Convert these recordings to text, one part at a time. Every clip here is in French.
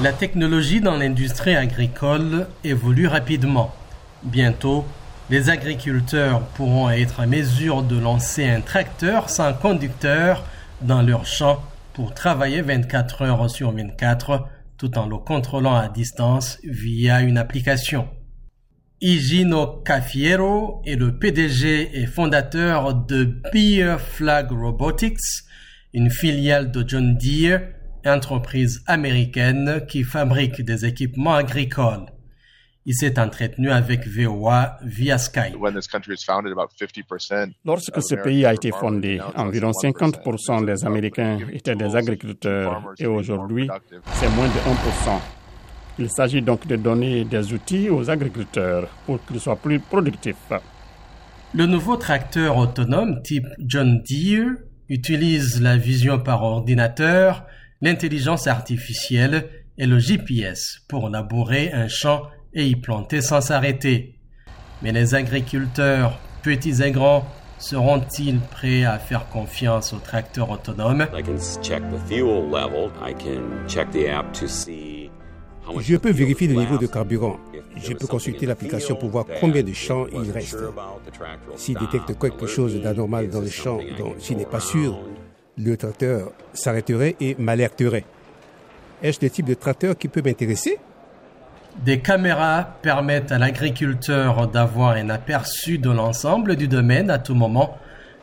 La technologie dans l'industrie agricole évolue rapidement. Bientôt, les agriculteurs pourront être en mesure de lancer un tracteur sans conducteur dans leur champ pour travailler 24 heures sur 24 tout en le contrôlant à distance via une application. Higino Cafiero est le PDG et fondateur de Beer Flag Robotics, une filiale de John Deere, entreprise américaine qui fabrique des équipements agricoles. Il s'est entretenu avec VOA via Skype. Lorsque ce pays a été fondé, environ 50% des Américains étaient des agriculteurs et aujourd'hui, c'est moins de 1%. Il s'agit donc de donner des outils aux agriculteurs pour qu'ils soient plus productifs. Le nouveau tracteur autonome type John Deere utilise la vision par ordinateur, l'intelligence artificielle et le GPS pour labourer un champ et y planter sans s'arrêter. Mais les agriculteurs, petits et grands, seront-ils prêts à faire confiance au tracteur autonome Je peux vérifier le niveau de carburant. Je peux consulter l'application pour voir combien de champs il reste. S'il détecte quelque chose d'anormal dans le champ dont il n'est pas sûr, le tracteur s'arrêterait et m'alerterait. Est-ce le type de tracteur qui peut m'intéresser? Des caméras permettent à l'agriculteur d'avoir un aperçu de l'ensemble du domaine à tout moment.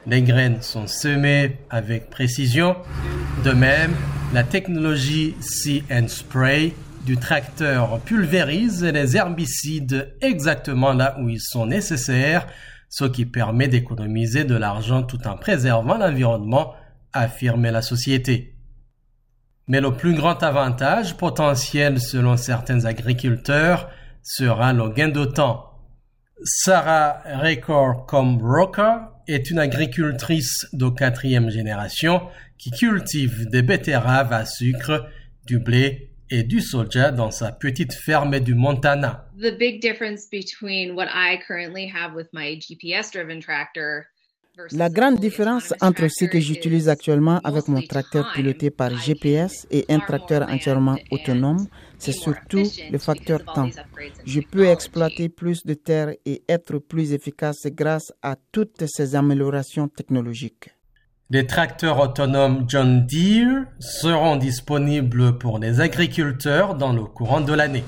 Les graines sont semées avec précision. De même, la technologie See and Spray du tracteur pulvérise les herbicides exactement là où ils sont nécessaires, ce qui permet d'économiser de l'argent tout en préservant l'environnement, affirme la société. Mais le plus grand avantage potentiel selon certains agriculteurs sera le gain de temps. Sarah Record comme est une agricultrice de quatrième génération qui cultive des betteraves à sucre, du blé et du soja dans sa petite ferme du Montana. The big difference between what I currently have with my GPS driven tractor la grande différence entre ce que j'utilise actuellement avec mon tracteur piloté par GPS et un tracteur entièrement autonome, c'est surtout le facteur temps. Je peux exploiter plus de terre et être plus efficace grâce à toutes ces améliorations technologiques. Les tracteurs autonomes John Deere seront disponibles pour les agriculteurs dans le courant de l'année.